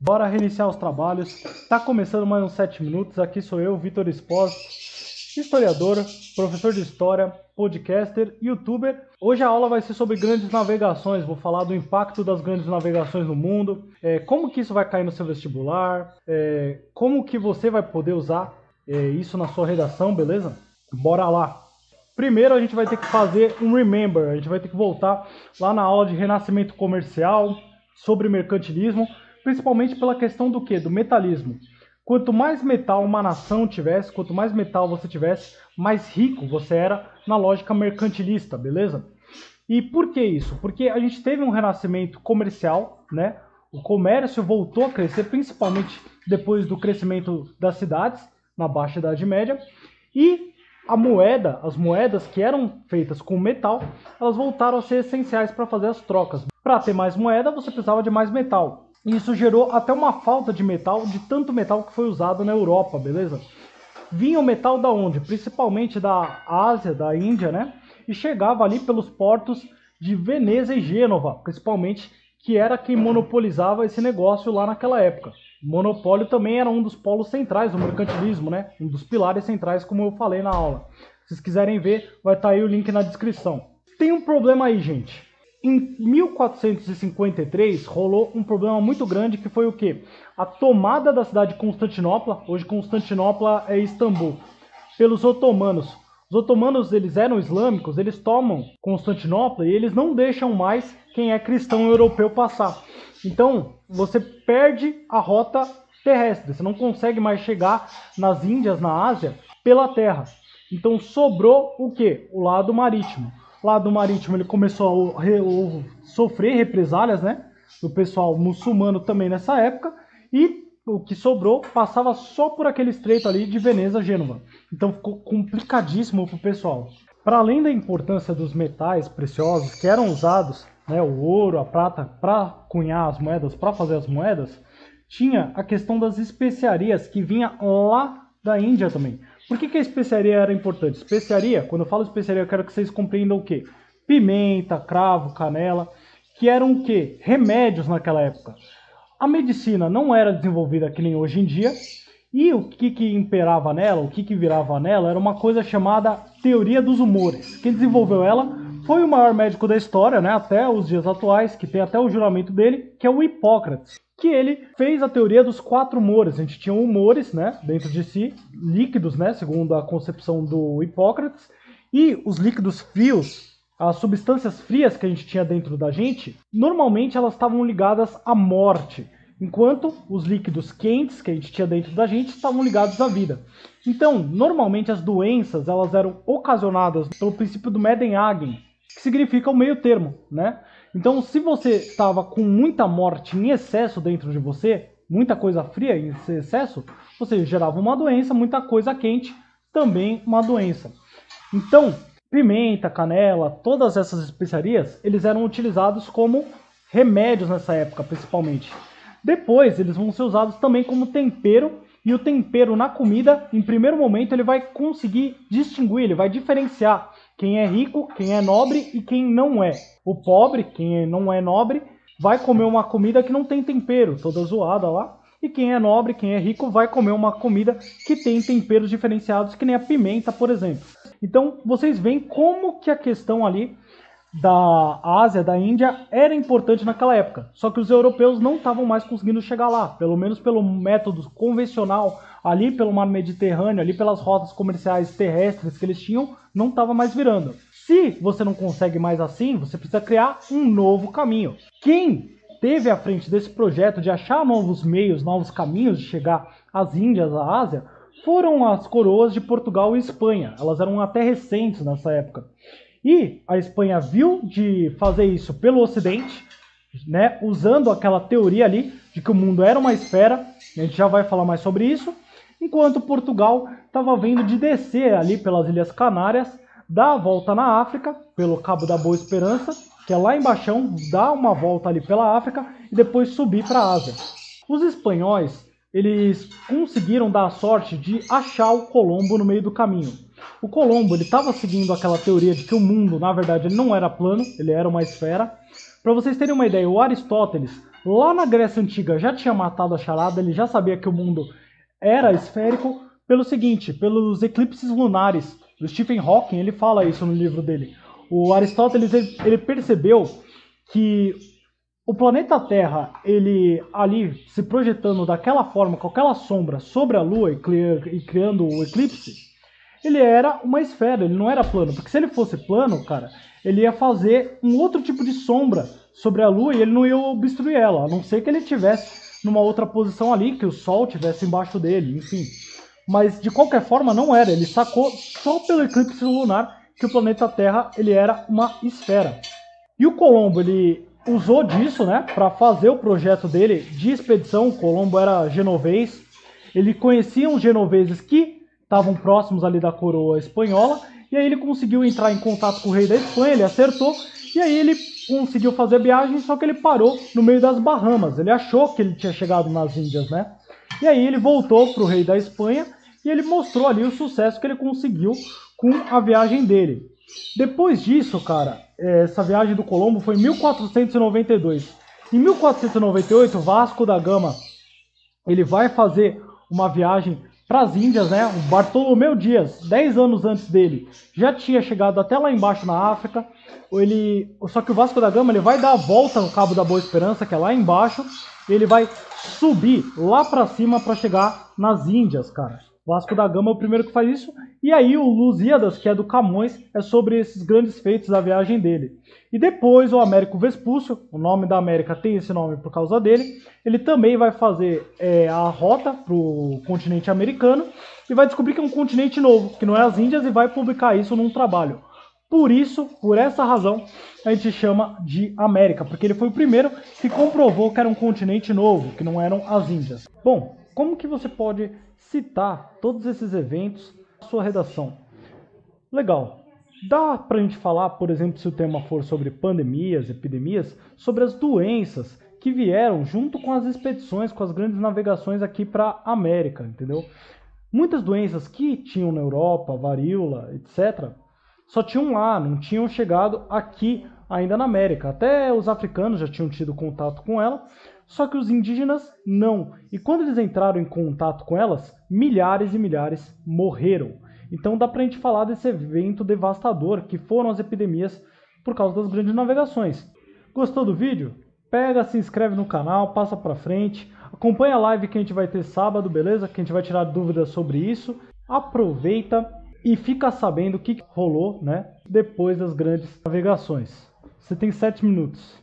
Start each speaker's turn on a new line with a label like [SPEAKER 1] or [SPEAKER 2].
[SPEAKER 1] Bora reiniciar os trabalhos. Tá começando mais uns 7 minutos. Aqui sou eu, Vitor Espósito, historiador, professor de história, podcaster, youtuber. Hoje a aula vai ser sobre grandes navegações. Vou falar do impacto das grandes navegações no mundo, é, como que isso vai cair no seu vestibular, é, como que você vai poder usar é, isso na sua redação, beleza? Bora lá! Primeiro a gente vai ter que fazer um remember, a gente vai ter que voltar lá na aula de renascimento comercial, sobre mercantilismo, principalmente pela questão do que? Do metalismo. Quanto mais metal uma nação tivesse, quanto mais metal você tivesse, mais rico você era na lógica mercantilista, beleza? E por que isso? Porque a gente teve um renascimento comercial, né? O comércio voltou a crescer, principalmente depois do crescimento das cidades, na Baixa Idade Média, e a moeda, as moedas que eram feitas com metal, elas voltaram a ser essenciais para fazer as trocas. Para ter mais moeda, você precisava de mais metal. E isso gerou até uma falta de metal, de tanto metal que foi usado na Europa, beleza? Vinha o metal da onde? Principalmente da Ásia, da Índia, né? E chegava ali pelos portos de Veneza e Gênova, principalmente, que era quem monopolizava esse negócio lá naquela época. Monopólio também era um dos polos centrais do mercantilismo, né? Um dos pilares centrais, como eu falei na aula. Se vocês quiserem ver, vai estar tá aí o link na descrição. Tem um problema aí, gente. Em 1453 rolou um problema muito grande que foi o que? A tomada da cidade de Constantinopla, hoje Constantinopla é Istambul, pelos otomanos. Os otomanos eles eram islâmicos, eles tomam Constantinopla e eles não deixam mais quem é cristão europeu passar. Então, você perde a rota terrestre, você não consegue mais chegar nas Índias, na Ásia, pela terra. Então, sobrou o que? O lado marítimo. O lado marítimo ele começou a sofrer represálias, né? Do pessoal muçulmano também nessa época. E o que sobrou passava só por aquele estreito ali de Veneza, Gênova. Então ficou complicadíssimo para o pessoal. Para além da importância dos metais preciosos que eram usados né, o ouro, a prata, para cunhar as moedas, para fazer as moedas, tinha a questão das especiarias que vinha lá da Índia também. Por que, que a especiaria era importante? Especiaria, quando eu falo especiaria, eu quero que vocês compreendam o quê? Pimenta, cravo, canela, que eram o quê? Remédios naquela época. A medicina não era desenvolvida que nem hoje em dia, e o que, que imperava nela, o que, que virava nela, era uma coisa chamada teoria dos humores. Quem desenvolveu ela foi o maior médico da história, né, até os dias atuais, que tem até o juramento dele, que é o Hipócrates, que ele fez a teoria dos quatro humores. A gente tinha humores, né, dentro de si, líquidos, né, segundo a concepção do Hipócrates, e os líquidos frios, as substâncias frias que a gente tinha dentro da gente, normalmente elas estavam ligadas à morte, enquanto os líquidos quentes que a gente tinha dentro da gente estavam ligados à vida. Então, normalmente as doenças elas eram ocasionadas pelo princípio do Medenhagen, que significa o meio termo, né? Então, se você estava com muita morte em excesso dentro de você, muita coisa fria em excesso, você gerava uma doença, muita coisa quente, também uma doença. Então, pimenta, canela, todas essas especiarias, eles eram utilizados como remédios nessa época, principalmente. Depois, eles vão ser usados também como tempero, e o tempero na comida, em primeiro momento, ele vai conseguir distinguir, ele vai diferenciar quem é rico, quem é nobre e quem não é. O pobre, quem não é nobre, vai comer uma comida que não tem tempero, toda zoada lá. E quem é nobre, quem é rico, vai comer uma comida que tem temperos diferenciados, que nem a pimenta, por exemplo. Então, vocês veem como que a questão ali da Ásia, da Índia, era importante naquela época. Só que os europeus não estavam mais conseguindo chegar lá, pelo menos pelo método convencional, ali pelo mar Mediterrâneo, ali pelas rotas comerciais terrestres que eles tinham, não estava mais virando. Se você não consegue mais assim, você precisa criar um novo caminho. Quem teve à frente desse projeto de achar novos meios, novos caminhos de chegar às Índias, à Ásia, foram as coroas de Portugal e Espanha. Elas eram até recentes nessa época. E a Espanha viu de fazer isso pelo Ocidente, né, usando aquela teoria ali de que o mundo era uma esfera, a gente já vai falar mais sobre isso, enquanto Portugal estava vendo de descer ali pelas Ilhas Canárias, dar a volta na África, pelo Cabo da Boa Esperança, que é lá embaixo, dar uma volta ali pela África e depois subir para a Ásia. Os espanhóis, eles conseguiram dar a sorte de achar o Colombo no meio do caminho. O Colombo ele estava seguindo aquela teoria de que o mundo, na verdade, não era plano, ele era uma esfera. Para vocês terem uma ideia, o Aristóteles, lá na Grécia Antiga já tinha matado a charada, ele já sabia que o mundo era esférico pelo seguinte, pelos eclipses lunares. O Stephen Hawking, ele fala isso no livro dele. O Aristóteles, ele, ele percebeu que o planeta Terra, ele ali se projetando daquela forma, com aquela sombra sobre a Lua e, e criando o eclipse, ele era uma esfera, ele não era plano. Porque se ele fosse plano, cara, ele ia fazer um outro tipo de sombra sobre a Lua e ele não ia obstruir ela, a não ser que ele tivesse numa outra posição ali, que o Sol tivesse embaixo dele, enfim. Mas de qualquer forma não era, ele sacou só pelo eclipse lunar que o planeta Terra ele era uma esfera. E o Colombo ele usou disso, né, para fazer o projeto dele de expedição. O Colombo era genovês, ele conhecia os genoveses que estavam próximos ali da coroa espanhola e aí ele conseguiu entrar em contato com o rei da Espanha, ele acertou e aí ele conseguiu fazer a viagem, só que ele parou no meio das Bahamas. Ele achou que ele tinha chegado nas Índias, né? E aí ele voltou para o rei da Espanha e ele mostrou ali o sucesso que ele conseguiu com a viagem dele. Depois disso, cara, essa viagem do Colombo foi em 1492. Em 1498, Vasco da Gama ele vai fazer uma viagem para as Índias, né? O Bartolomeu Dias, 10 anos antes dele, já tinha chegado até lá embaixo na África. Ele, só que o Vasco da Gama ele vai dar a volta no Cabo da Boa Esperança, que é lá embaixo, ele vai subir lá para cima para chegar nas Índias, cara. Vasco da Gama é o primeiro que faz isso. E aí o Lusíadas, que é do Camões, é sobre esses grandes feitos da viagem dele. E depois o Américo Vespúcio, o nome da América tem esse nome por causa dele, ele também vai fazer é, a rota para o continente americano e vai descobrir que é um continente novo, que não é as Índias, e vai publicar isso num trabalho. Por isso, por essa razão, a gente chama de América, porque ele foi o primeiro que comprovou que era um continente novo, que não eram as Índias. Bom, como que você pode citar todos esses eventos na sua redação? Legal. Dá para a gente falar, por exemplo, se o tema for sobre pandemias, epidemias, sobre as doenças que vieram junto com as expedições, com as grandes navegações aqui para a América, entendeu? Muitas doenças que tinham na Europa, varíola, etc., só tinham lá, não tinham chegado aqui ainda na América. Até os africanos já tinham tido contato com ela, só que os indígenas não. E quando eles entraram em contato com elas, milhares e milhares morreram. Então dá pra gente falar desse evento devastador que foram as epidemias por causa das grandes navegações. Gostou do vídeo? Pega, se inscreve no canal, passa pra frente, acompanha a live que a gente vai ter sábado, beleza? Que a gente vai tirar dúvidas sobre isso. Aproveita e fica sabendo o que rolou, né? Depois das grandes navegações. Você tem sete minutos.